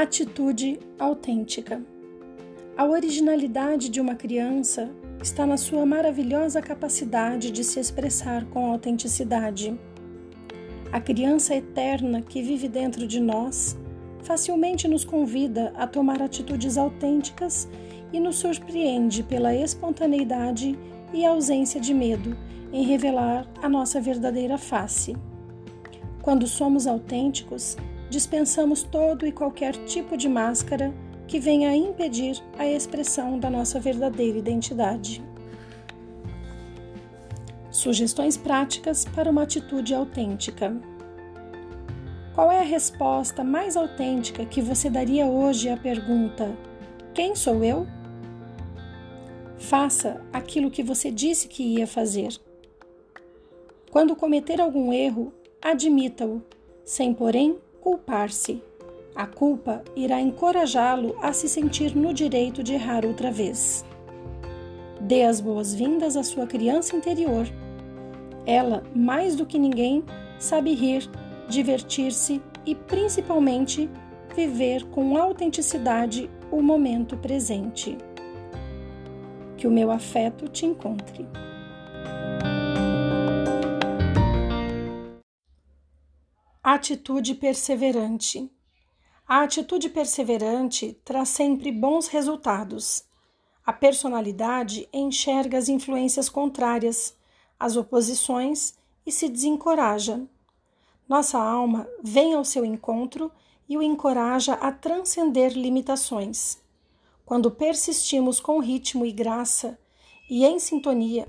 Atitude autêntica. A originalidade de uma criança está na sua maravilhosa capacidade de se expressar com autenticidade. A criança eterna que vive dentro de nós facilmente nos convida a tomar atitudes autênticas e nos surpreende pela espontaneidade e ausência de medo em revelar a nossa verdadeira face. Quando somos autênticos, dispensamos todo e qualquer tipo de máscara que venha a impedir a expressão da nossa verdadeira identidade. Sugestões práticas para uma atitude autêntica. Qual é a resposta mais autêntica que você daria hoje à pergunta: Quem sou eu? Faça aquilo que você disse que ia fazer. Quando cometer algum erro, admita-o, sem, porém, culpar-se. A culpa irá encorajá-lo a se sentir no direito de errar outra vez. Dê as boas-vindas à sua criança interior. Ela, mais do que ninguém, sabe rir, divertir-se e, principalmente, viver com autenticidade o momento presente. Que o meu afeto te encontre. Atitude perseverante. A atitude perseverante traz sempre bons resultados. A personalidade enxerga as influências contrárias, as oposições e se desencoraja. Nossa alma vem ao seu encontro e o encoraja a transcender limitações. Quando persistimos com ritmo e graça e em sintonia